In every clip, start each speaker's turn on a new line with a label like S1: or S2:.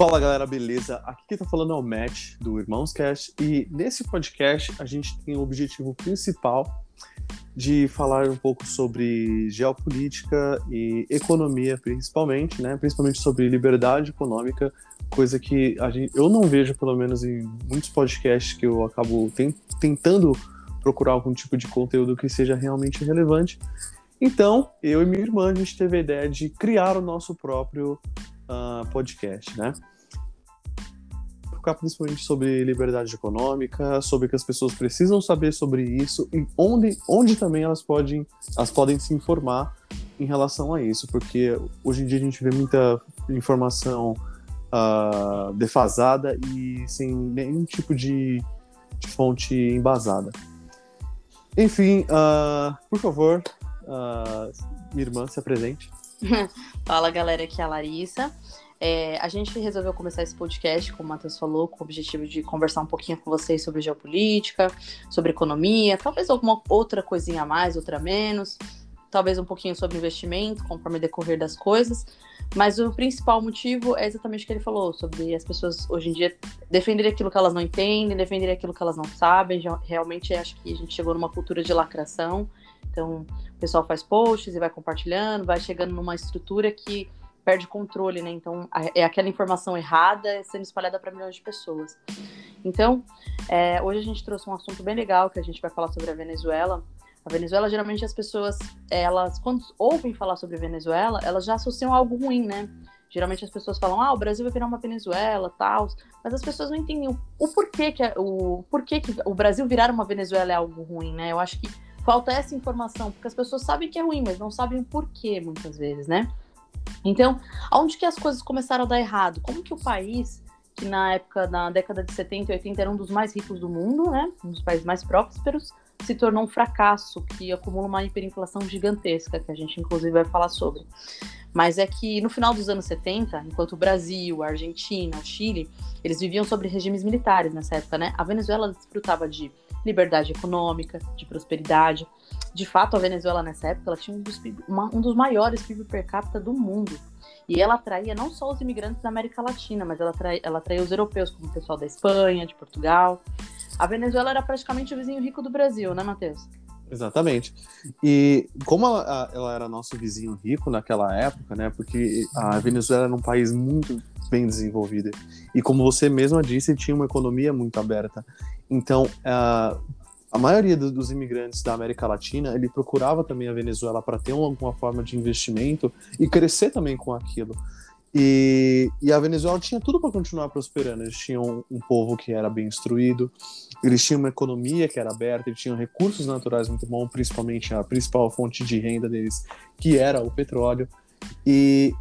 S1: Fala galera, beleza? Aqui quem tá falando é o Matt do Irmãos Cast e nesse podcast a gente tem o objetivo principal de falar um pouco sobre geopolítica e economia, principalmente, né? Principalmente sobre liberdade econômica, coisa que a gente, eu não vejo, pelo menos em muitos podcasts que eu acabo tentando procurar algum tipo de conteúdo que seja realmente relevante. Então, eu e minha irmã, a gente teve a ideia de criar o nosso próprio uh, podcast, né? Focar principalmente sobre liberdade econômica, sobre que as pessoas precisam saber sobre isso e onde, onde também elas podem, elas podem se informar em relação a isso, porque hoje em dia a gente vê muita informação uh, defasada e sem nenhum tipo de, de fonte embasada. Enfim, uh, por favor, uh, minha irmã, se apresente.
S2: Fala galera, aqui é a Larissa. É, a gente resolveu começar esse podcast, como o Matheus falou, com o objetivo de conversar um pouquinho com vocês sobre geopolítica, sobre economia, talvez alguma outra coisinha a mais, outra a menos, talvez um pouquinho sobre investimento, conforme decorrer das coisas. Mas o principal motivo é exatamente o que ele falou, sobre as pessoas hoje em dia defenderem aquilo que elas não entendem, defenderem aquilo que elas não sabem. Realmente acho que a gente chegou numa cultura de lacração. Então, o pessoal faz posts e vai compartilhando, vai chegando numa estrutura que perde controle, né? Então, é aquela informação errada sendo espalhada para milhões de pessoas. Então, é, hoje a gente trouxe um assunto bem legal que a gente vai falar sobre a Venezuela. A Venezuela, geralmente as pessoas, elas, quando ouvem falar sobre Venezuela, elas já associam algo ruim, né? Geralmente as pessoas falam, ah, o Brasil vai virar uma Venezuela, tal, mas as pessoas não entendem o, o porquê que o porquê que o Brasil virar uma Venezuela é algo ruim, né? Eu acho que falta essa informação, porque as pessoas sabem que é ruim, mas não sabem o porquê muitas vezes, né? Então, aonde que as coisas começaram a dar errado? Como que o país, que na época, na década de 70 e 80 era um dos mais ricos do mundo, né? Um dos países mais prósperos, se tornou um fracasso que acumula uma hiperinflação gigantesca, que a gente inclusive vai falar sobre. Mas é que no final dos anos 70, enquanto o Brasil, a Argentina, o Chile, eles viviam sobre regimes militares nessa época, né? A Venezuela desfrutava de liberdade econômica, de prosperidade. De fato, a Venezuela nessa época ela tinha um dos, uma, um dos maiores PIB per capita do mundo. E ela atraía não só os imigrantes da América Latina, mas ela atraía, ela atraía os europeus, como o pessoal da Espanha, de Portugal. A Venezuela era praticamente o vizinho rico do Brasil, né, Matheus?
S1: Exatamente. E como ela, ela, era nosso vizinho rico naquela época, né? Porque a Venezuela era um país muito bem desenvolvido. E como você mesma disse, tinha uma economia muito aberta. Então, a, maioria do, dos imigrantes da América Latina, ele procurava também a Venezuela para ter alguma forma de investimento e crescer também com aquilo. E, e, a Venezuela tinha tudo para continuar prosperando. Eles tinham um povo que era bem instruído, eles tinham uma economia que era aberta, eles tinham recursos naturais muito bons, principalmente a principal fonte de renda deles, que era o petróleo. E,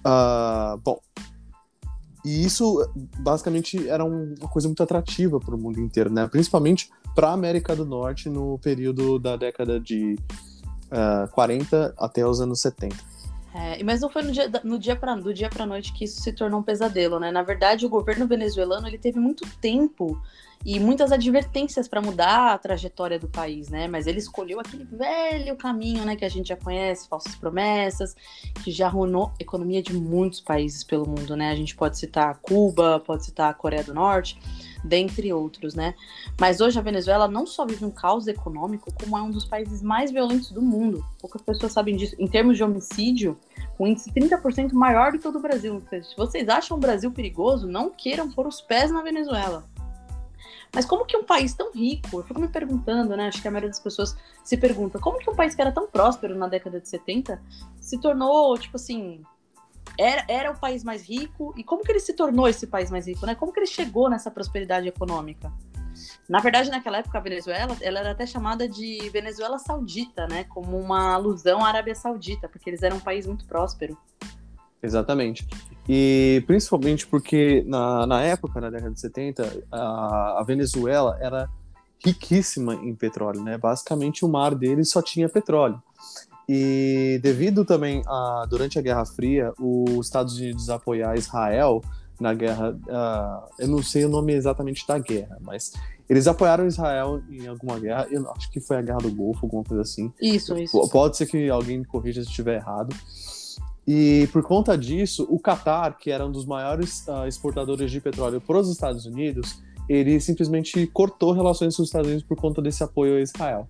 S1: uh, bom, e isso basicamente era uma coisa muito atrativa para o mundo inteiro, né? Principalmente para a América do Norte no período da década de uh, ah, 40 até os anos 70.
S2: É, mas não foi no dia, no do dia para noite que isso se tornou um pesadelo, né? Na verdade, o governo venezuelano ele teve muito tempo e muitas advertências para mudar a trajetória do país, né? Mas ele escolheu aquele velho caminho, né, que a gente já conhece, falsas promessas, que já arruinou a economia de muitos países pelo mundo, né? A gente pode citar Cuba, pode citar a Coreia do Norte dentre outros, né? Mas hoje a Venezuela não só vive um caos econômico, como é um dos países mais violentos do mundo. Poucas pessoas sabem disso. Em termos de homicídio, um índice 30% maior do que o do Brasil. Se vocês acham o Brasil perigoso, não queiram pôr os pés na Venezuela. Mas como que um país tão rico, eu fico me perguntando, né? Acho que a maioria das pessoas se pergunta, como que um país que era tão próspero na década de 70 se tornou, tipo assim, era, era o país mais rico e como que ele se tornou esse país mais rico, né? Como que ele chegou nessa prosperidade econômica? Na verdade, naquela época, a Venezuela, ela era até chamada de Venezuela Saudita, né? Como uma alusão à Arábia Saudita, porque eles eram um país muito próspero.
S1: Exatamente. E principalmente porque na, na época, na década de 70, a, a Venezuela era riquíssima em petróleo, né? Basicamente o mar deles só tinha petróleo. E devido também a durante a Guerra Fria, os Estados Unidos apoiar Israel na guerra, uh, eu não sei o nome exatamente da guerra, mas eles apoiaram Israel em alguma guerra, eu acho que foi a Guerra do Golfo, alguma coisa assim.
S2: Isso, isso.
S1: Pode ser que alguém me corrija se estiver errado. E por conta disso, o Catar, que era um dos maiores uh, exportadores de petróleo para os Estados Unidos, ele simplesmente cortou relações com os Estados Unidos por conta desse apoio a Israel.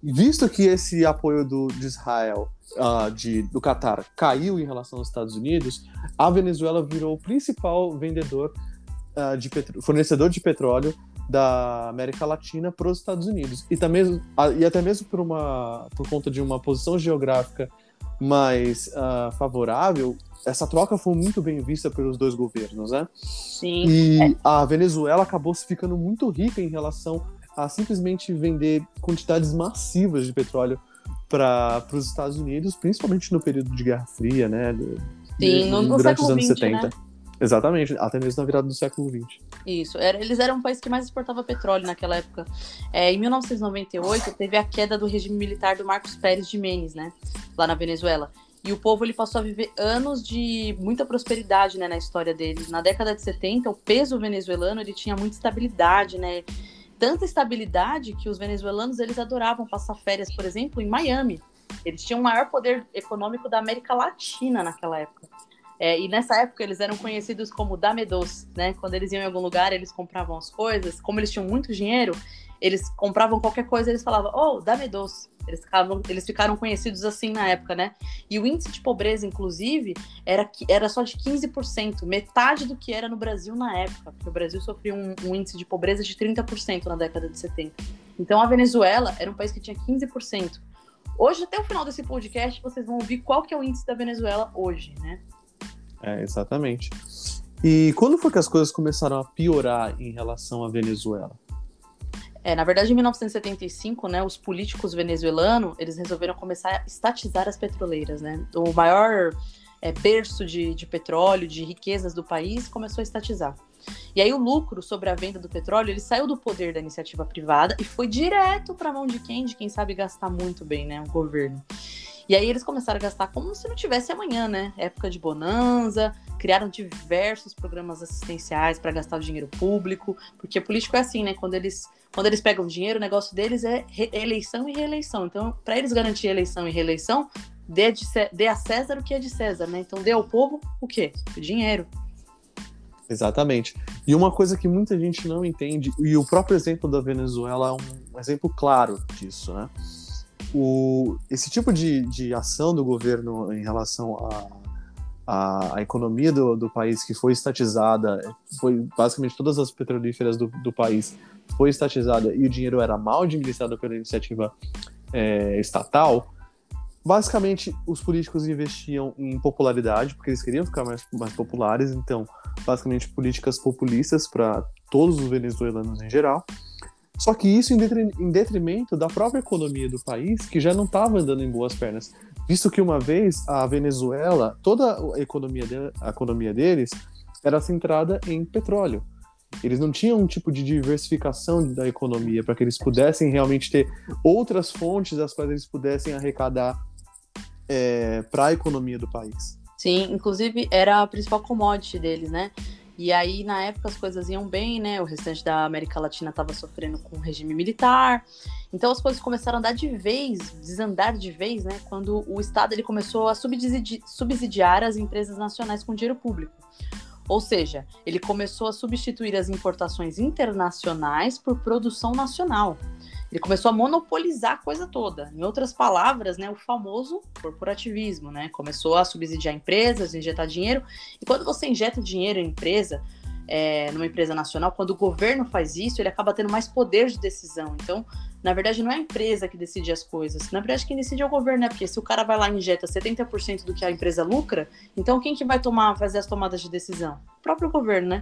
S1: Visto que esse apoio do, de Israel, uh, de, do Catar, caiu em relação aos Estados Unidos, a Venezuela virou o principal vendedor uh, de fornecedor de petróleo da América Latina para os Estados Unidos. E, também, e até mesmo por, uma, por conta de uma posição geográfica mais uh, favorável, essa troca foi muito bem vista pelos dois governos, né?
S2: Sim.
S1: E é. a Venezuela acabou se ficando muito rica em relação a simplesmente vender quantidades massivas de petróleo para os Estados Unidos, principalmente no período de Guerra Fria, né?
S2: Sim, no, no durante os anos
S1: 20, 70. Né? Exatamente, até mesmo na virada do século XX.
S2: Isso, era, eles eram o país que mais exportava petróleo naquela época. É, em 1998, teve a queda do regime militar do Marcos Pérez de Menes, né? Lá na Venezuela. E o povo ele passou a viver anos de muita prosperidade né, na história deles. Na década de 70, o peso venezuelano ele tinha muita estabilidade, né? Tanta estabilidade que os venezuelanos eles adoravam passar férias, por exemplo, em Miami. Eles tinham o maior poder econômico da América Latina naquela época. É, e nessa época eles eram conhecidos como damedos, né? Quando eles iam em algum lugar, eles compravam as coisas. Como eles tinham muito dinheiro, eles compravam qualquer coisa, eles falavam, oh, damedos. Eles, ficavam, eles ficaram conhecidos assim na época, né? E o índice de pobreza, inclusive, era, era só de 15%, metade do que era no Brasil na época, porque o Brasil sofreu um, um índice de pobreza de 30% na década de 70. Então a Venezuela era um país que tinha 15%. Hoje, até o final desse podcast, vocês vão ouvir qual que é o índice da Venezuela hoje, né?
S1: É, exatamente. E quando foi que as coisas começaram a piorar em relação à Venezuela?
S2: É, na verdade, em 1975, né, os políticos venezuelanos, eles resolveram começar a estatizar as petroleiras, né? O maior é, berço de, de petróleo, de riquezas do país, começou a estatizar. E aí o lucro sobre a venda do petróleo, ele saiu do poder da iniciativa privada e foi direto para a mão de quem? De quem sabe gastar muito bem, né? O governo. E aí eles começaram a gastar como se não tivesse amanhã, né? Época de bonança, criaram diversos programas assistenciais para gastar o dinheiro público, porque político é assim, né? Quando eles, quando eles pegam dinheiro, o negócio deles é eleição e reeleição. Então, para eles garantir eleição e reeleição, dê, de, dê a César o que é de César, né? Então, dê ao povo o quê? O dinheiro.
S1: Exatamente. E uma coisa que muita gente não entende, e o próprio exemplo da Venezuela é um exemplo claro disso, né? O, esse tipo de, de ação do governo em relação à a, economia do, do país que foi estatizada, foi basicamente todas as petrolíferas do, do país foi estatizada e o dinheiro era mal administrado pela iniciativa é, estatal, basicamente os políticos investiam em popularidade porque eles queriam ficar mais, mais populares, então basicamente políticas populistas para todos os venezuelanos em geral só que isso em detrimento da própria economia do país, que já não estava andando em boas pernas. Visto que uma vez a Venezuela, toda a economia, de, a economia deles era centrada em petróleo. Eles não tinham um tipo de diversificação da economia para que eles pudessem realmente ter outras fontes das quais eles pudessem arrecadar é, para a economia do país.
S2: Sim, inclusive era a principal commodity deles, né? E aí, na época, as coisas iam bem, né? O restante da América Latina estava sofrendo com o regime militar. Então, as coisas começaram a dar de vez, desandar de vez, né? Quando o Estado ele começou a subsidi subsidiar as empresas nacionais com dinheiro público. Ou seja, ele começou a substituir as importações internacionais por produção nacional. Ele começou a monopolizar a coisa toda. Em outras palavras, né, o famoso corporativismo, né? Começou a subsidiar empresas, injetar dinheiro. E quando você injeta dinheiro em empresa, é, numa empresa nacional, quando o governo faz isso, ele acaba tendo mais poder de decisão. Então, na verdade, não é a empresa que decide as coisas. Na verdade, quem decide é o governo, né? Porque se o cara vai lá e injeta 70% do que a empresa lucra, então quem que vai tomar, fazer as tomadas de decisão? O próprio governo, né?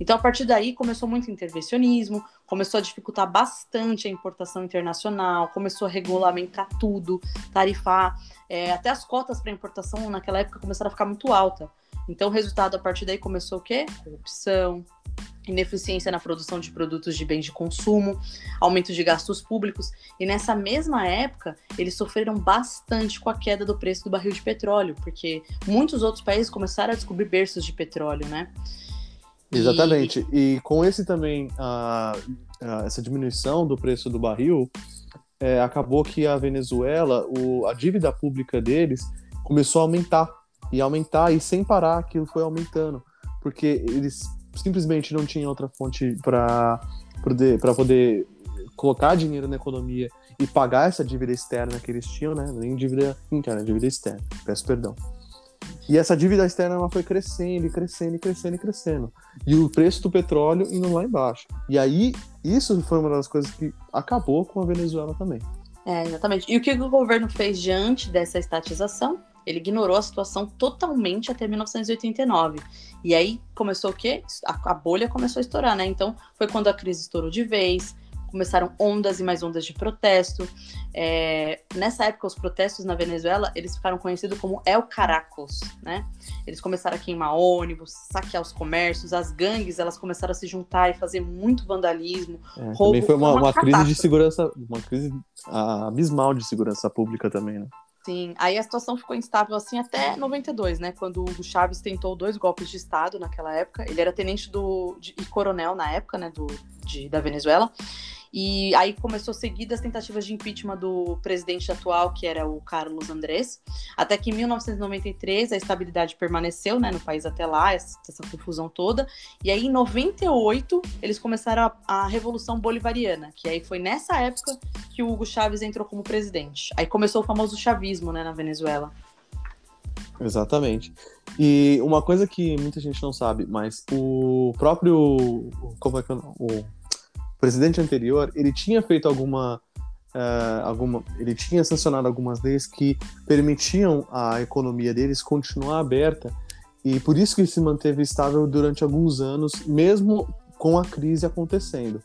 S2: Então, a partir daí, começou muito intervencionismo, começou a dificultar bastante a importação internacional, começou a regulamentar tudo, tarifar. É, até as cotas para importação naquela época começaram a ficar muito alta. Então, o resultado a partir daí começou o quê? Corrupção, ineficiência na produção de produtos de bens de consumo, aumento de gastos públicos, e nessa mesma época eles sofreram bastante com a queda do preço do barril de petróleo, porque muitos outros países começaram a descobrir berços de petróleo, né?
S1: Exatamente. E, e com esse também uh, uh, essa diminuição do preço do barril, é, acabou que a Venezuela, o, a dívida pública deles começou a aumentar e aumentar, e sem parar, aquilo foi aumentando, porque eles simplesmente não tinham outra fonte para poder, poder colocar dinheiro na economia e pagar essa dívida externa que eles tinham, né? Nem dívida interna, dívida externa. Peço perdão. E essa dívida externa ela foi crescendo, e crescendo, e crescendo, e crescendo. E o preço do petróleo indo lá embaixo. E aí, isso foi uma das coisas que acabou com a Venezuela também.
S2: É, exatamente. E o que o governo fez diante dessa estatização? Ele ignorou a situação totalmente até 1989. E aí começou o quê? A, a bolha começou a estourar, né? Então foi quando a crise estourou de vez, começaram ondas e mais ondas de protesto. É, nessa época, os protestos na Venezuela, eles ficaram conhecidos como El Caracos, né? Eles começaram a queimar ônibus, saquear os comércios, as gangues, elas começaram a se juntar e fazer muito vandalismo,
S1: é, roubo. Também foi uma, uma, uma crise de segurança, uma crise abismal de segurança pública também, né?
S2: Sim, aí a situação ficou instável assim até 92, né? Quando o Chaves tentou dois golpes de Estado naquela época. Ele era tenente do, de, e coronel na época, né? Do, de, da Venezuela. E aí começou seguidas tentativas de impeachment do presidente atual, que era o Carlos Andrés, até que em 1993 a estabilidade permaneceu né, no país até lá, essa, essa confusão toda. E aí em 98 eles começaram a, a, Revolução Bolivariana, que aí foi nessa época que o Hugo Chávez entrou como presidente. Aí começou o famoso chavismo né, na Venezuela.
S1: Exatamente. E uma coisa que muita gente não sabe, mas o próprio. Como é que é o presidente anterior, ele tinha feito alguma, uh, alguma, ele tinha sancionado algumas leis que permitiam a economia deles continuar aberta e por isso que ele se manteve estável durante alguns anos, mesmo com a crise acontecendo.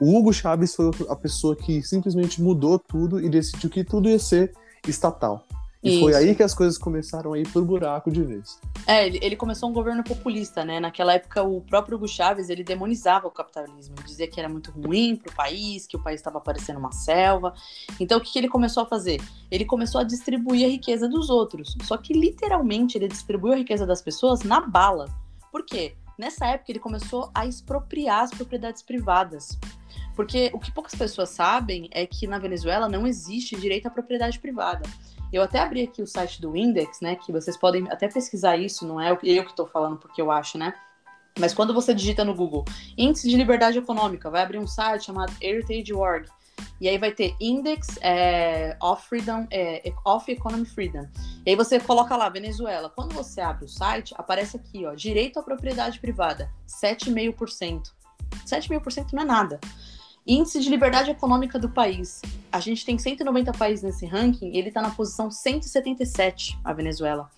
S1: O Hugo Chávez foi a pessoa que simplesmente mudou tudo e decidiu que tudo ia ser estatal. E Isso. foi aí que as coisas começaram a ir por buraco de vez.
S2: É, ele, ele, começou um governo populista, né? Naquela época, o próprio Hugo Chávez, ele demonizava o capitalismo. Ele dizia que era muito ruim para o país, que o país estava parecendo uma selva. Então, o que, que ele começou a fazer? Ele começou a distribuir a riqueza dos outros. Só que, literalmente, ele distribuiu a riqueza das pessoas na bala. Por quê? Nessa época, ele começou a expropriar as propriedades privadas. Porque o que poucas pessoas sabem é que na Venezuela não existe direito à propriedade privada. Eu até abri aqui o site do Index, né? Que vocês podem até pesquisar isso, não é eu que estou falando porque eu acho, né? Mas quando você digita no Google Índice de Liberdade Econômica, vai abrir um site chamado Heritage.org. E aí vai ter Index é, of Freedom, é, of Economy Freedom. E aí você coloca lá, Venezuela. Quando você abre o site, aparece aqui, ó, direito à propriedade privada, 7,5%. 7,5% não é nada. Índice de liberdade econômica do país. A gente tem 190 países nesse ranking ele está na posição 177, a Venezuela.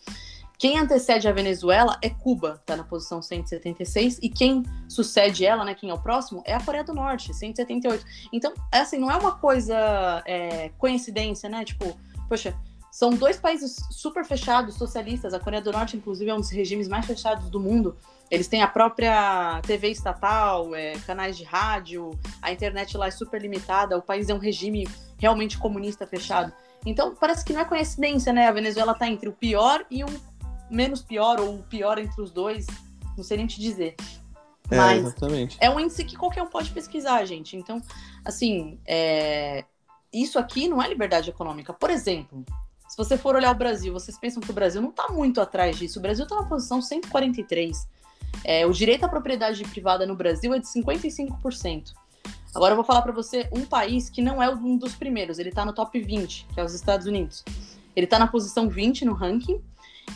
S2: Quem antecede a Venezuela é Cuba, está na posição 176, e quem sucede ela, né, quem é o próximo, é a Coreia do Norte, 178. Então, assim, não é uma coisa é, coincidência, né? Tipo, poxa, são dois países super fechados, socialistas. A Coreia do Norte, inclusive, é um dos regimes mais fechados do mundo. Eles têm a própria TV estatal, é, canais de rádio, a internet lá é super limitada, o país é um regime realmente comunista fechado. Então, parece que não é coincidência, né? A Venezuela está entre o pior e o menos pior, ou o pior entre os dois, não sei nem te dizer.
S1: É, Mas exatamente.
S2: é um índice que qualquer um pode pesquisar, gente. Então, assim, é... isso aqui não é liberdade econômica. Por exemplo, se você for olhar o Brasil, vocês pensam que o Brasil não está muito atrás disso. O Brasil está na posição 143. É, o direito à propriedade privada no Brasil é de 55%. Agora eu vou falar para você um país que não é um dos primeiros, ele está no top 20, que é os Estados Unidos. Ele está na posição 20 no ranking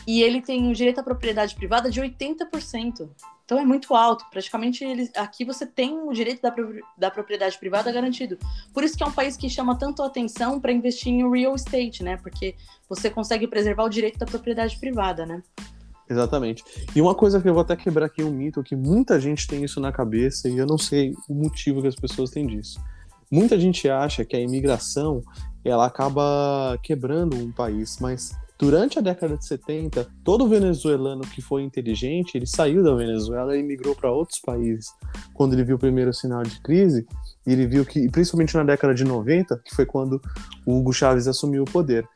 S2: e ele tem o direito à propriedade privada de 80%. Então é muito alto. Praticamente ele, aqui você tem o direito da, da propriedade privada garantido. Por isso que é um país que chama tanto atenção para investir em real estate, né? Porque você consegue preservar o direito da propriedade privada, né?
S1: Exatamente. E uma coisa que eu vou até quebrar aqui um mito, que muita gente tem isso na cabeça e eu não sei o motivo que as pessoas têm disso. Muita gente acha que a imigração ela acaba quebrando um país, mas durante a década de 70, todo venezuelano que foi inteligente, ele saiu da Venezuela e migrou para outros países. Quando ele viu o primeiro sinal de crise, ele viu que, principalmente na década de 90, que foi quando o Hugo Chávez assumiu o poder,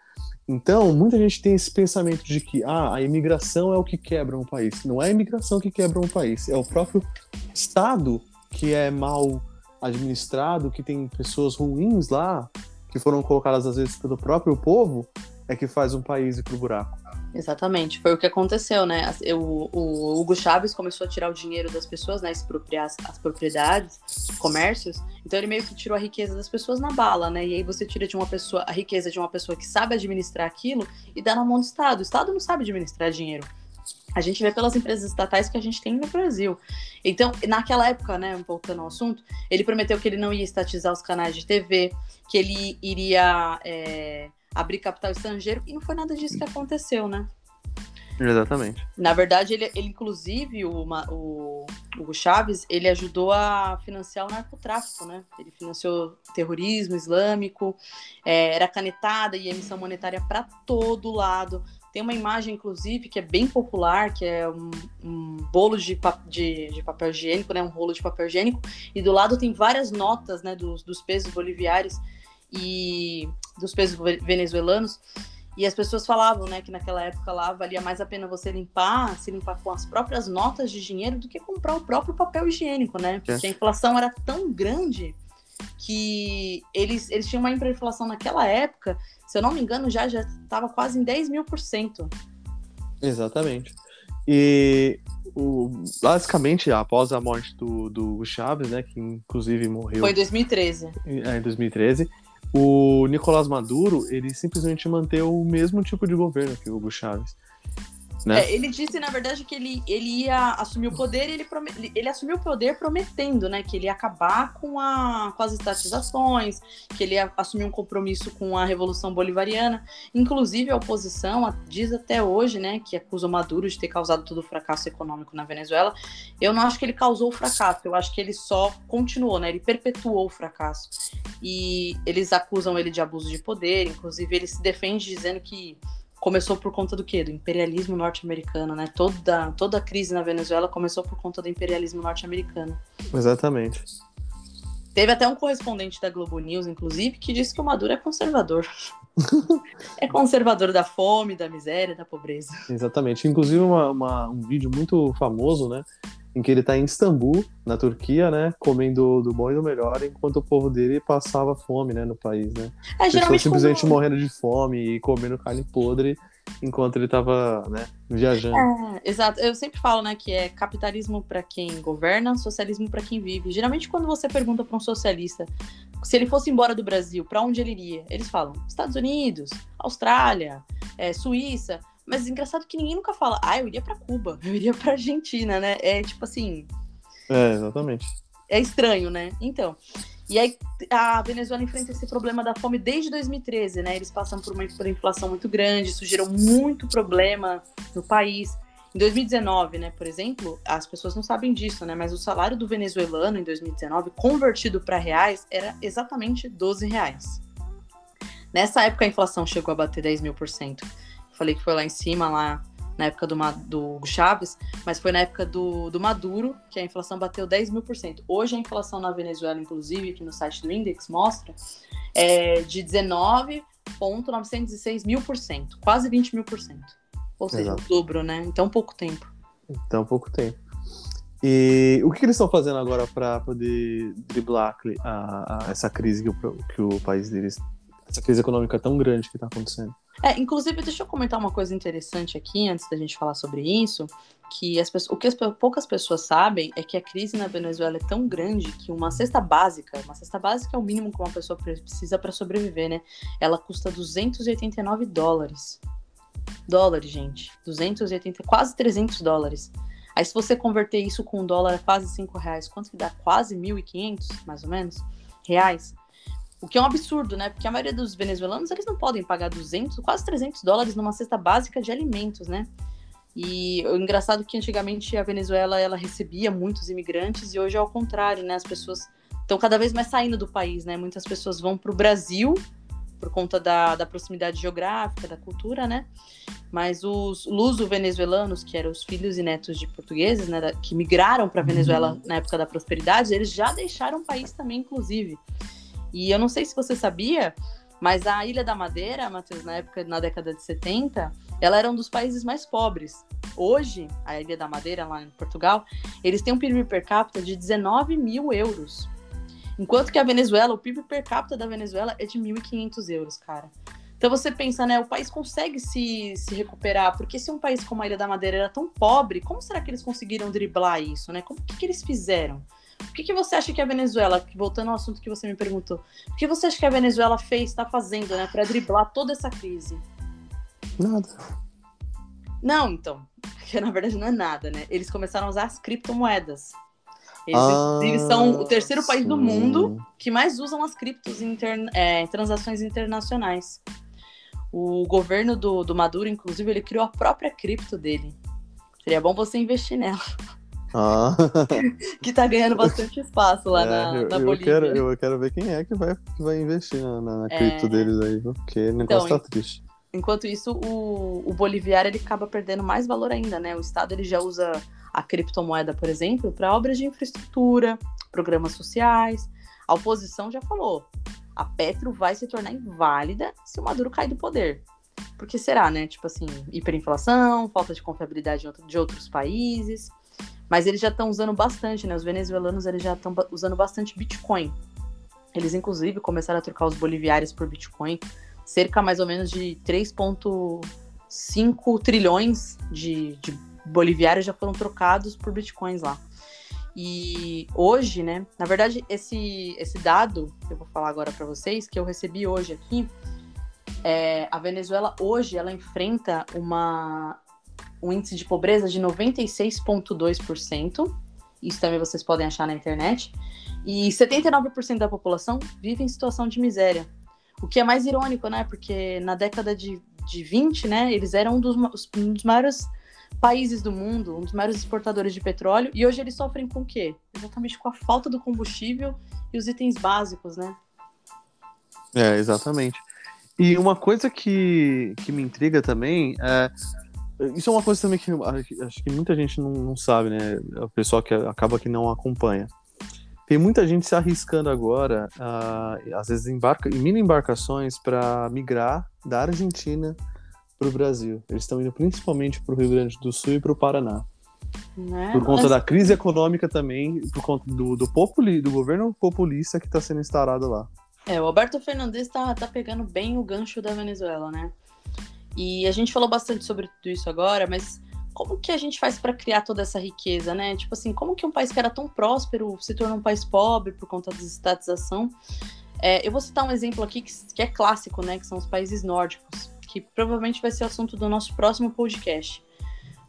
S1: então, muita gente tem esse pensamento de que ah, a imigração é o que quebra um país. Não é a imigração que quebra um país, é o próprio Estado que é mal administrado, que tem pessoas ruins lá, que foram colocadas às vezes pelo próprio povo, é que faz um país ir pro buraco.
S2: Exatamente, foi o que aconteceu, né? O, o, Hugo Chaves começou a tirar o dinheiro das pessoas, né? Expropriar as, as propriedades, comércios. Então ele meio que tirou a riqueza das pessoas na bala, né? E aí você tira de uma pessoa a riqueza de uma pessoa que sabe administrar aquilo e dá na mão do Estado. O Estado não sabe administrar dinheiro. A gente vê pelas empresas estatais que a gente tem no Brasil. Então, naquela época, né, voltando ao assunto, ele prometeu que ele não ia estatizar os canais de TV, que ele iria é, abrir capital estrangeiro, e não foi nada disso que aconteceu, né?
S1: Exatamente.
S2: Na verdade, ele, ele inclusive, o, o Hugo Chaves, ele ajudou a financiar o narcotráfico, né? Ele financiou terrorismo islâmico, é, era canetada e emissão monetária para todo lado. Tem uma imagem, inclusive, que é bem popular, que é um, um bolo de, de, de, papel higiênico, né? Um rolo de papel higiênico, e do lado tem várias notas, né? Dos, dos pesos boliviares e dos pesos venezuelanos. E as pessoas falavam, né, que naquela época lá valia mais a pena você limpar, se limpar com as próprias notas de dinheiro do que comprar o próprio papel higiênico, né? Porque a inflação era tão grande que eles, eles tinham uma hiperinflação naquela época, se eu não me engano, já já estava quase em 10 mil por cento.
S1: Exatamente. E o, basicamente, após a morte do, do Chaves, né, que inclusive morreu.
S2: Foi em 2013.
S1: É, em 2013 o Nicolás Maduro, ele simplesmente manteve o mesmo tipo de governo que o Hugo Chávez. Né?
S2: É, ele disse, na verdade, que ele, ele ia assumir o poder ele, ele assumiu o poder prometendo, né? Que ele ia acabar com, a, com as estatizações, que ele ia assumir um compromisso com a Revolução Bolivariana. Inclusive, a oposição diz até hoje, né, que acusa Maduro de ter causado todo o fracasso econômico na Venezuela. Eu não acho que ele causou o fracasso, eu acho que ele só continuou, né? Ele perpetuou o fracasso. E eles acusam ele de abuso de poder, inclusive ele se defende dizendo que começou por conta do quê? Do imperialismo norte-americano, né? Toda, toda a crise na Venezuela começou por conta do imperialismo norte-americano.
S1: Exatamente.
S2: Teve até um correspondente da Globo News, inclusive, que disse que o Maduro é conservador. é conservador da fome, da miséria, da pobreza.
S1: Exatamente. Inclusive, uma, uma, um vídeo muito famoso, né? Em que ele está em Istambul, na Turquia, né, comendo do bom e do melhor, enquanto o povo dele passava fome, né, no país, né. É, Pessoas simplesmente como... morrendo de fome e comendo carne podre enquanto ele estava, né, viajando.
S2: É, exato. Eu sempre falo, né, que é capitalismo para quem governa, socialismo para quem vive. Geralmente quando você pergunta para um socialista se ele fosse embora do Brasil, para onde ele iria? Eles falam Estados Unidos, Austrália, é, Suíça. Mas é engraçado que ninguém nunca fala, ah, eu iria para Cuba, eu iria para Argentina, né? É tipo assim.
S1: É, exatamente.
S2: É estranho, né? Então. E aí a Venezuela enfrenta esse problema da fome desde 2013, né? Eles passam por uma inflação muito grande, isso gerou muito problema no país. Em 2019, né, por exemplo, as pessoas não sabem disso, né? Mas o salário do venezuelano em 2019, convertido para reais, era exatamente 12 reais. Nessa época a inflação chegou a bater 10 mil por cento falei que foi lá em cima, lá na época do, do Chaves, mas foi na época do, do Maduro que a inflação bateu 10 mil por cento. Hoje a inflação na Venezuela, inclusive, aqui no site do Index mostra, é de 19,906 mil por cento, quase 20 mil por cento. Ou seja, Exato. o dobro, né? Então, pouco tempo.
S1: Então, pouco tempo. E o que, que eles estão fazendo agora para poder driblar a, a, essa crise que o, que o país deles, essa crise econômica tão grande que está acontecendo?
S2: É, inclusive, deixa eu comentar uma coisa interessante aqui, antes da gente falar sobre isso, que as pessoas, o que as, poucas pessoas sabem é que a crise na Venezuela é tão grande que uma cesta básica, uma cesta básica é o mínimo que uma pessoa precisa para sobreviver, né? Ela custa 289 dólares. Dólares, gente. 280, quase 300 dólares. Aí se você converter isso com um dólar é quase 5 reais, quanto que dá? Quase 1.500, mais ou menos, reais. O que é um absurdo, né? Porque a maioria dos venezuelanos, eles não podem pagar 200, quase 300 dólares numa cesta básica de alimentos, né? E o engraçado é que antigamente a Venezuela, ela recebia muitos imigrantes e hoje é ao contrário, né? As pessoas estão cada vez mais saindo do país, né? Muitas pessoas vão para o Brasil por conta da, da proximidade geográfica, da cultura, né? Mas os luso-venezuelanos, que eram os filhos e netos de portugueses, né, da, que migraram para a Venezuela uhum. na época da prosperidade, eles já deixaram o país também, inclusive. E eu não sei se você sabia, mas a Ilha da Madeira, Matheus, na época, na década de 70, ela era um dos países mais pobres. Hoje, a Ilha da Madeira, lá em Portugal, eles têm um PIB per capita de 19 mil euros. Enquanto que a Venezuela, o PIB per capita da Venezuela é de 1.500 euros, cara. Então você pensa, né, o país consegue se, se recuperar, porque se um país como a Ilha da Madeira era tão pobre, como será que eles conseguiram driblar isso, né? Como que, que eles fizeram? O que, que você acha que a Venezuela, voltando ao assunto que você me perguntou, o que você acha que a Venezuela fez, está fazendo, né, para driblar toda essa crise?
S1: Nada.
S2: Não, então, porque na verdade não é nada, né? Eles começaram a usar as criptomoedas. Eles,
S1: Ah,
S2: eles são o terceiro país do mundo que mais usam as criptos em é, transações internacionais. O governo do, do Maduro, inclusive, ele criou a própria cripto dele. Seria bom você investir nela,
S1: Ah,
S2: que tá ganhando bastante espaço lá
S1: é,
S2: na,
S1: eu,
S2: na
S1: eu
S2: Bolívia.
S1: quero, eu quero ver quem é que vai, vai investir na, na, na cripto
S2: É.
S1: deles aí? Porque o negócio
S2: Então,
S1: tá triste.
S2: Enquanto isso, o, o boliviário ele acaba perdendo mais valor ainda, né? O Estado ele já usa a criptomoeda, por exemplo, para obras de infraestrutura, programas sociais. A oposição já falou, a Petro vai se tornar inválida se o Maduro cair do poder. Porque será, né? Tipo assim, hiperinflação, falta de confiabilidade de outros países. Mas eles já estão usando bastante, né? Os venezuelanos eles já estão usando bastante Bitcoin. Eles, inclusive, começaram a trocar os boliviários por Bitcoin cerca mais ou menos de 3,5 trilhões de, de já foram trocados por bitcoins lá. E hoje, né? Na verdade, esse, esse dado que eu vou falar agora para vocês, que eu recebi hoje aqui, é, a Venezuela hoje ela enfrenta uma, um índice de pobreza de 96,2%. Isso também vocês podem achar na internet. E 79% da população vive em situação de miséria. O que é mais irônico, né? Porque na década de, de 20, né, eles eram um dos, um dos maiores países do mundo, um dos maiores exportadores de petróleo, e hoje eles sofrem com o quê? Exatamente com a falta do combustível e os itens básicos, né?
S1: É, exatamente. E uma coisa que, que me intriga também é. Isso é uma coisa também que acho que muita gente não, não sabe, né? O pessoal que acaba que não acompanha. Tem muita gente se arriscando agora, ah, às vezes embarca, em mini embarcações, para migrar da Argentina para o Brasil. Eles estão indo principalmente para o Rio Grande do Sul e para o Paraná.
S2: né?
S1: Por conta
S2: Mas-
S1: da crise econômica também, por conta do, do, populi, do governo populista que está sendo instalado lá.
S2: É, o Alberto Fernandes tá, tá pegando bem o gancho da Venezuela, né? E a gente falou bastante sobre tudo isso agora, mas como que a gente faz para criar toda essa riqueza, né? Tipo assim, como que um país que era tão próspero se torna um país pobre por conta da estatização? É, eu vou citar um exemplo aqui que, que é clássico, né? Que são os países nórdicos, que provavelmente vai ser o assunto do nosso próximo podcast.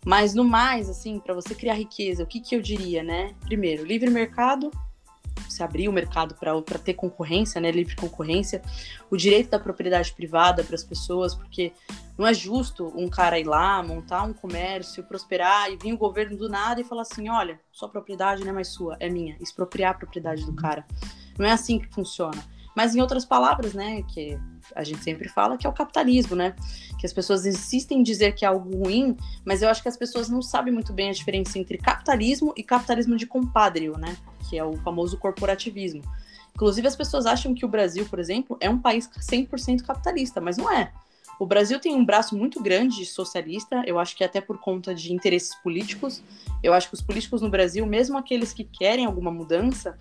S2: Mas no mais, assim, para você criar riqueza, o que, que eu diria, né? Primeiro, livre mercado, você abrir o mercado para ter concorrência, né, livre concorrência, o direito da propriedade privada para as pessoas, porque não é justo um cara ir lá, montar um comércio, prosperar e vir o governo do nada e falar assim, olha, sua propriedade não é mais sua, é minha, expropriar a propriedade do cara. Não é assim que funciona. Mas em outras palavras, né, que a gente sempre fala que é o capitalismo, né? Que as pessoas insistem em dizer que é algo ruim, mas eu acho que as pessoas não sabem muito bem a diferença entre capitalismo e capitalismo de compadrio, né? Que é o famoso corporativismo. Inclusive, as pessoas acham que o Brasil, por exemplo, é um país 100% capitalista, mas não é. O Brasil tem um braço muito grande socialista, eu acho que até por conta de interesses políticos. Eu acho que os políticos no Brasil, mesmo aqueles que querem alguma mudança,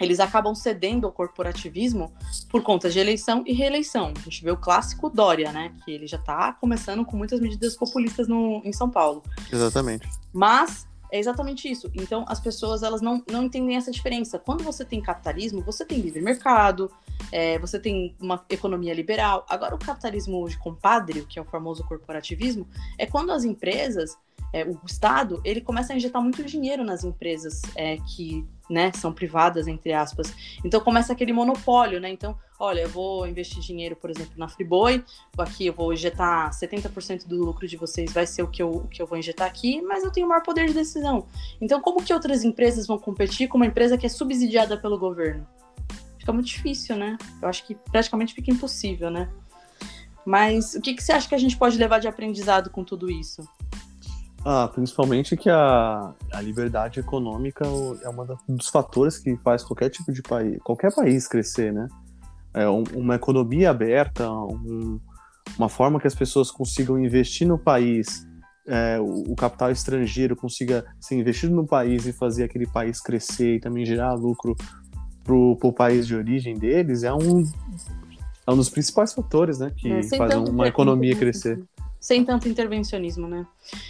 S2: eles acabam cedendo ao corporativismo por conta de eleição e reeleição. A gente vê o clássico Dória, né? Que ele já está começando com muitas medidas populistas no, em São Paulo.
S1: Exatamente.
S2: Mas é exatamente isso. Então as pessoas elas não, não entendem essa diferença. Quando você tem capitalismo, você tem livre mercado, é, você tem uma economia liberal. Agora o capitalismo de compadre, que é o famoso corporativismo, é quando as empresas, é, o Estado, ele começa a injetar muito dinheiro nas empresas é, que né, são privadas, entre aspas. Então começa aquele monopólio, né? Então, olha, eu vou investir dinheiro, por exemplo, na Friboi, aqui eu vou injetar 70% do lucro de vocês, vai ser o que, eu, o que eu vou injetar aqui, mas eu tenho maior poder de decisão. Então, como que outras empresas vão competir com uma empresa que é subsidiada pelo governo? Fica muito difícil, né? Eu acho que praticamente fica impossível, né? Mas o que, que você acha que a gente pode levar de aprendizado com tudo isso?
S1: Ah, principalmente que a, a liberdade econômica é um dos fatores que faz qualquer tipo de país, qualquer país crescer, né? É um, uma economia aberta, um, uma forma que as pessoas consigam investir no país, é, o, o, capital estrangeiro consiga ser investido no país e fazer aquele país crescer e também gerar lucro para o país de origem deles, é um, é um dos principais fatores, né, que é, faz uma economia crescer
S2: sem tanto intervencionismo, né?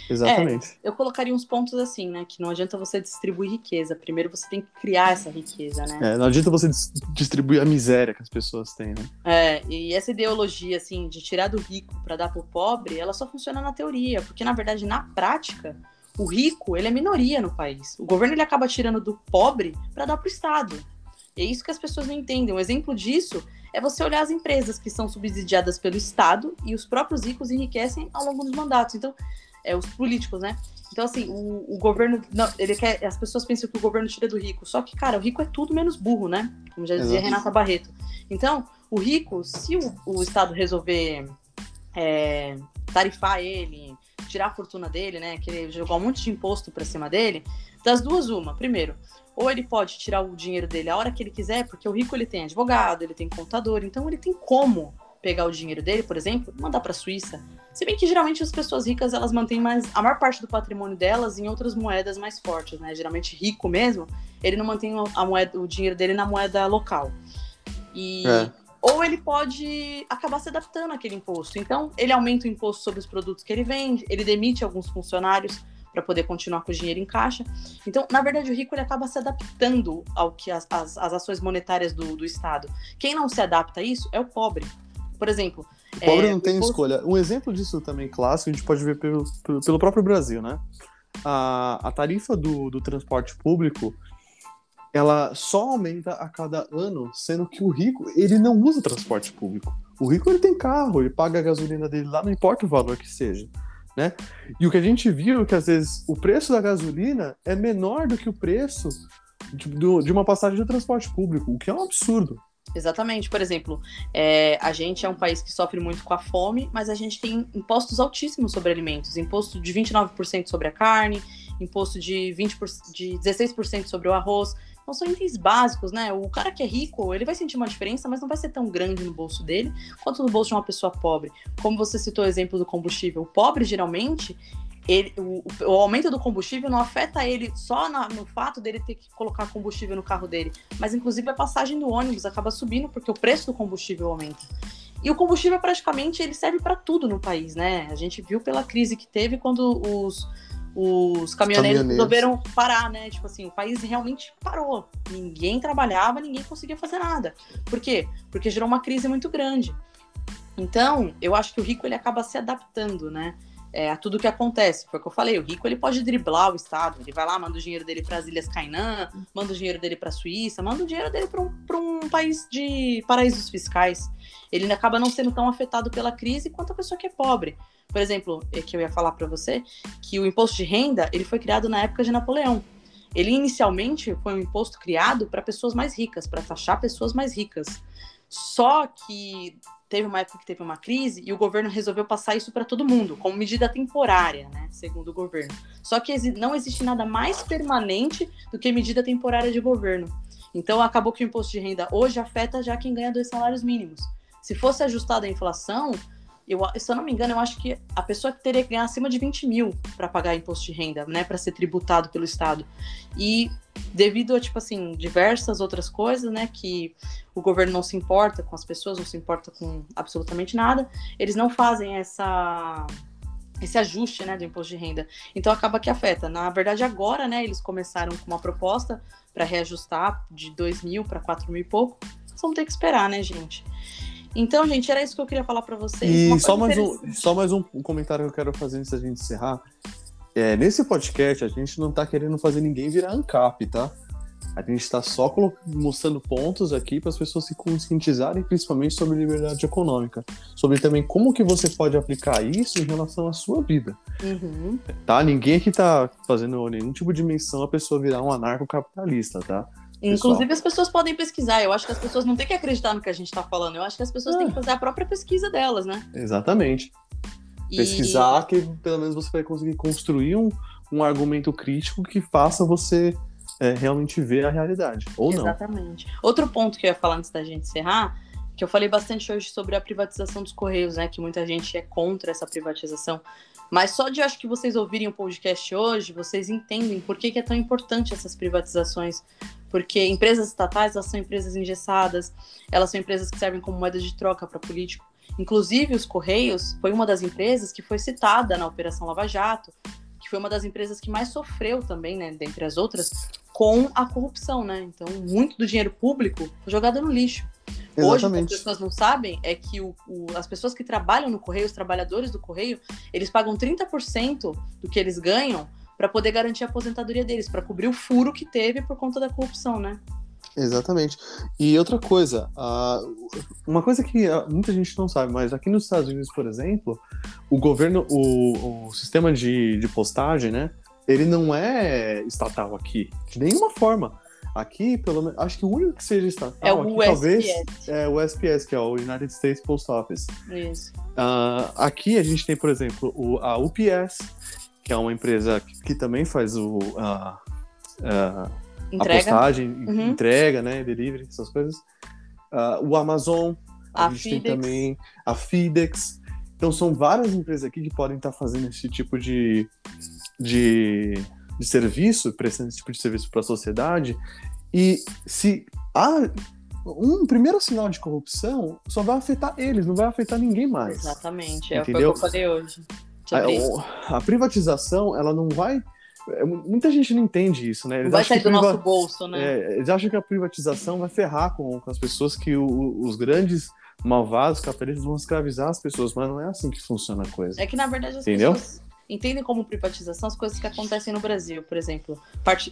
S1: Exatamente.
S2: É, eu colocaria uns pontos assim, né? Que não adianta você distribuir riqueza. Primeiro você tem que criar essa riqueza, né?
S1: É, não adianta você distribuir a miséria que as pessoas têm, né?
S2: É, e essa ideologia, assim, de tirar do rico para dar pro pobre, ela só funciona na teoria, porque na verdade, na prática, o rico, ele é minoria no país. O governo, ele acaba tirando do pobre para dar pro Estado. É isso que as pessoas não entendem. Um exemplo disso é você olhar as empresas que são subsidiadas pelo Estado e os próprios ricos enriquecem ao longo dos mandatos. Então, é, os políticos, né? Então, assim, o, o governo. Não, ele quer. As pessoas pensam que o governo tira do rico. Só que, cara, o rico é tudo menos burro, né? Como já dizia Exato. Renata Barreto. Então, o rico, se o, o Estado resolver é, tarifar ele, tirar a fortuna dele, né? Querer jogar um monte de imposto para cima dele, das duas, uma. Primeiro, ou ele pode tirar o dinheiro dele a hora que ele quiser, porque o rico ele tem advogado, ele tem contador, então ele tem como pegar o dinheiro dele, por exemplo, mandar para a Suíça. Se bem que geralmente as pessoas ricas elas mantêm mais a maior parte do patrimônio delas em outras moedas mais fortes, né? Geralmente rico mesmo, ele não mantém a moeda, o dinheiro dele na moeda local. E é. ou ele pode acabar se adaptando àquele imposto. Então, ele aumenta o imposto sobre os produtos que ele vende, ele demite alguns funcionários para poder continuar com o dinheiro em caixa. Então, na verdade, o rico ele acaba se adaptando ao que as, as, as ações monetárias do, do Estado. Quem não se adapta a isso é o pobre. Por exemplo.
S1: O pobre é, não tem escolha. Um exemplo disso também clássico, a gente pode ver pelo, pelo próprio Brasil, né? A, a tarifa do, do transporte público ela só aumenta a cada ano, sendo que o rico ele não usa transporte público. O rico ele tem carro, ele paga a gasolina dele lá, não importa o valor que seja né? E o que a gente viu é que às vezes o preço da gasolina é menor do que o preço de, de uma passagem de transporte público, o que é um absurdo.
S2: Exatamente. Por exemplo, é, a gente é um país que sofre muito com a fome, mas a gente tem impostos altíssimos sobre alimentos. Imposto de 29% sobre a carne, imposto de, 20%, de 16% sobre o arroz. Então são itens básicos, né? O cara que é rico, ele vai sentir uma diferença, mas não vai ser tão grande no bolso dele quanto no bolso de uma pessoa pobre. Como você citou o exemplo do combustível, o pobre geralmente ele, o, o, aumento do combustível não afeta ele só na, no fato dele ter que colocar combustível no carro dele, mas inclusive a passagem do ônibus acaba subindo porque o preço do combustível aumenta. E o combustível praticamente ele serve para tudo no país, né? A gente viu pela crise que teve quando os os caminhoneiros, resolveram parar, né? Tipo assim, o país realmente parou. Ninguém trabalhava, ninguém conseguia fazer nada. Por quê? Porque gerou uma crise muito grande. Então, eu acho que o rico ele acaba se adaptando, né? É, a tudo que acontece. Foi o que eu falei, o rico ele pode driblar o Estado, ele vai lá, manda o dinheiro dele para as Ilhas Cainã, manda o dinheiro dele para a Suíça, manda o dinheiro dele para um, um país de paraísos fiscais. Ele acaba não sendo tão afetado pela crise quanto a pessoa que é pobre. Por exemplo, é que eu ia falar para você, que o imposto de renda ele foi criado na época de Napoleão. Ele inicialmente foi um imposto criado para pessoas mais ricas, para taxar pessoas mais ricas. Só que teve uma época que teve uma crise e o governo resolveu passar isso para todo mundo, como medida temporária, né, segundo o governo. Só que não existe nada mais permanente do que medida temporária de governo. Então acabou que o imposto de renda hoje afeta já quem ganha dois salários mínimos. Se fosse ajustado à inflação, eu, se eu não me engano, eu acho que a pessoa teria que ganhar acima de 20 mil para pagar imposto de renda, né, para ser tributado pelo Estado. E devido a, tipo assim, diversas outras coisas, né, que o governo não se importa com as pessoas, não se importa com absolutamente nada, eles não fazem essa esse ajuste, né, do imposto de renda. Então acaba que afeta. Na verdade, agora, né, eles começaram com uma proposta para reajustar de 2 mil para 4 mil e pouco. Vamos ter que esperar, né, gente? Então, gente, era isso que eu queria falar para vocês.
S1: E só mais, um, só mais um comentário que eu quero fazer antes da gente encerrar. É, nesse podcast, a gente não tá querendo fazer ninguém virar ANCAP, tá? A gente está só mostrando pontos aqui para as pessoas se conscientizarem, principalmente sobre liberdade econômica, sobre também como que você pode aplicar isso em relação à sua vida. Uhum. Tá? Ninguém aqui está fazendo nenhum tipo de menção a pessoa virar um anarcocapitalista, tá?
S2: Inclusive, Pessoal. as pessoas podem pesquisar. Eu acho que as pessoas não têm que acreditar no que a gente está falando. Eu acho que as pessoas têm que fazer a própria pesquisa delas, né?
S1: Exatamente. E... Pesquisar que pelo menos você vai conseguir construir um, um argumento crítico que faça você é, realmente ver a realidade. Ou
S2: não. Exatamente. Outro ponto que eu ia falar antes da gente encerrar, que eu falei bastante hoje sobre a privatização dos Correios, né? Que muita gente é contra essa privatização. Mas só de acho que vocês ouvirem o podcast hoje, vocês entendem por que, que é tão importante essas privatizações Porque empresas estatais, elas são empresas engessadas, elas são empresas que servem como moeda de troca para político. Inclusive, os Correios foi uma das empresas que foi citada na Operação Lava Jato, que foi uma das empresas que mais sofreu também, né, dentre as outras, com a corrupção, né? Então, muito do dinheiro público foi jogado no lixo. Hoje, o que as pessoas não sabem é que o, o, as pessoas que trabalham no Correio, os trabalhadores do Correio, eles pagam 30% do que eles ganham para poder garantir a aposentadoria deles, para cobrir o furo que teve por conta da corrupção, né?
S1: Exatamente. E outra coisa, uma coisa que uh, muita gente não sabe, mas aqui nos Estados Unidos, por exemplo, o governo, o, o sistema de, de postagem, né? Ele não é estatal aqui, de nenhuma forma. Aqui, pelo menos, acho que o único que seja estatal
S2: é o
S1: aqui,
S2: USPS.
S1: talvez é o USPS, que é o United States Post Office.
S2: Isso.
S1: Uh, aqui a gente tem, por exemplo, o, a UPS, que é uma empresa que, que também faz o, a, a,
S2: Entrega.
S1: a postagem,
S2: Uhum.
S1: entrega, né, delivery, essas coisas. Uh, o Amazon, a,
S2: A
S1: tem também a FedEx. Então são várias empresas aqui que podem estar fazendo esse tipo de, de, de serviço, prestando esse tipo de serviço para a sociedade. E se há um primeiro sinal de corrupção, só vai afetar eles, não vai afetar ninguém mais.
S2: Exatamente. É o que eu falei hoje.
S1: A, o- a privatização, ela não vai. é, Muita gente não entende isso, né? Eles
S2: vai sair
S1: que
S2: do
S1: priva-
S2: nosso bolso, né?
S1: é, eles acham que a privatização vai ferrar com, com as pessoas, que o- os grandes malvados capitalistas vão escravizar as pessoas, mas não é assim que funciona a coisa.
S2: É que, na verdade, as
S1: Entendeu?
S2: pessoas entendem como privatização as coisas que acontecem no Brasil. Por exemplo,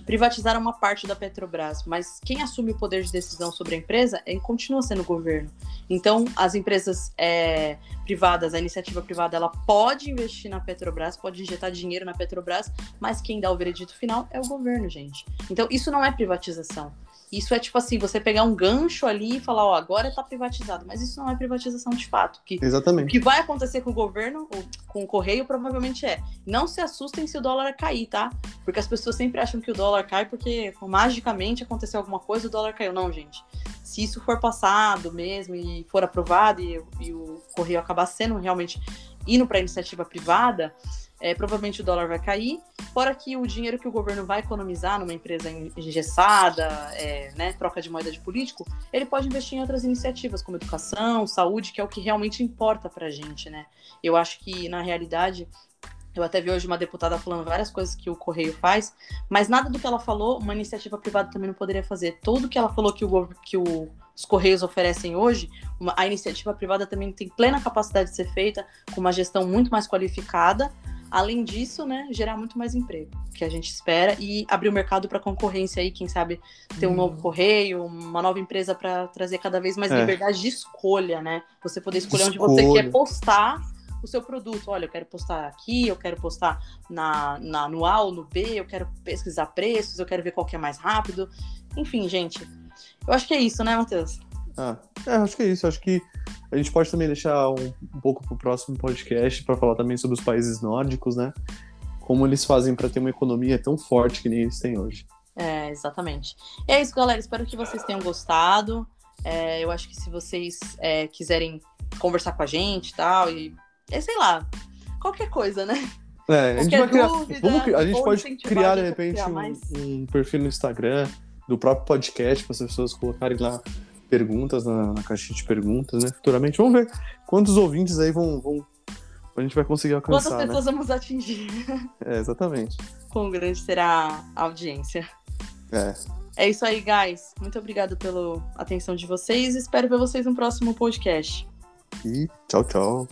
S2: privatizaram uma parte da Petrobras, mas quem assume o poder de decisão sobre a empresa é, continua sendo o governo. Então, as empresas é, privadas, a iniciativa privada, ela pode investir na Petrobras, pode injetar dinheiro na Petrobras, mas quem dá o veredito final é o governo, gente. Então, isso não é privatização. Isso é tipo assim, você pegar um gancho ali e falar, ó, agora tá privatizado. Mas isso não é privatização de fato. Que o
S1: Exatamente.
S2: que vai acontecer com o governo, com o correio, provavelmente é. Não se assustem se o dólar cair, tá? Porque as pessoas sempre acham que o dólar cai porque magicamente aconteceu alguma coisa e o dólar caiu. Não, gente. Se isso for passado mesmo e for aprovado e, e o correio acabar sendo realmente indo para iniciativa privada, é, provavelmente o dólar vai cair. Fora que o dinheiro que o governo vai economizar numa empresa engessada, é, né, troca de moeda de político, ele pode investir em outras iniciativas, como educação, saúde, que é o que realmente importa pra gente, né? Eu acho que, na realidade, eu até vi hoje uma deputada falando várias coisas que o Correio faz, mas nada do que ela falou, uma iniciativa privada também não poderia fazer. Tudo que ela falou que, o, que o- os Correios oferecem hoje, uma- a iniciativa privada também tem plena capacidade de ser feita, com uma gestão muito mais qualificada. Além disso, né, gerar muito mais emprego, que a gente espera, e abrir o mercado para concorrência aí, quem sabe ter um novo correio, uma nova empresa para trazer cada vez mais
S1: É.
S2: liberdade de escolha, né? Você poder escolher
S1: De
S2: onde você
S1: escolha.
S2: quer postar o seu produto. Olha, eu quero postar aqui, eu quero postar na, na, no A ou no B, eu quero pesquisar preços, eu quero ver qual que é mais rápido. Enfim, gente, eu acho que é isso, né, Matheus?
S1: Ah, é, acho que é isso. Acho que a gente pode também deixar um, um pouco pro próximo podcast para falar também sobre os países nórdicos, né? Como eles fazem para ter uma economia tão forte que nem eles têm hoje.
S2: É, exatamente. E é isso, galera. Espero que vocês tenham gostado. É, eu acho que se vocês é, quiserem conversar com a gente e tal, e é, sei lá, qualquer coisa, né?
S1: É, a gente vai criar.
S2: dúvida,
S1: vamos a gente pode criar, de repente,
S2: criar
S1: um, um perfil no Instagram do próprio podcast para as pessoas colocarem lá perguntas na, na caixinha de perguntas, né? Futuramente. Vamos ver quantos ouvintes aí vão. vão a gente vai conseguir
S2: Quantas
S1: alcançar, né?
S2: pessoas vamos atingir?
S1: É, exatamente.
S2: Quão grande será a audiência?
S1: É.
S2: É isso aí, guys. Muito obrigado pela atenção de vocês. Espero ver vocês no próximo podcast.
S1: E tchau, tchau.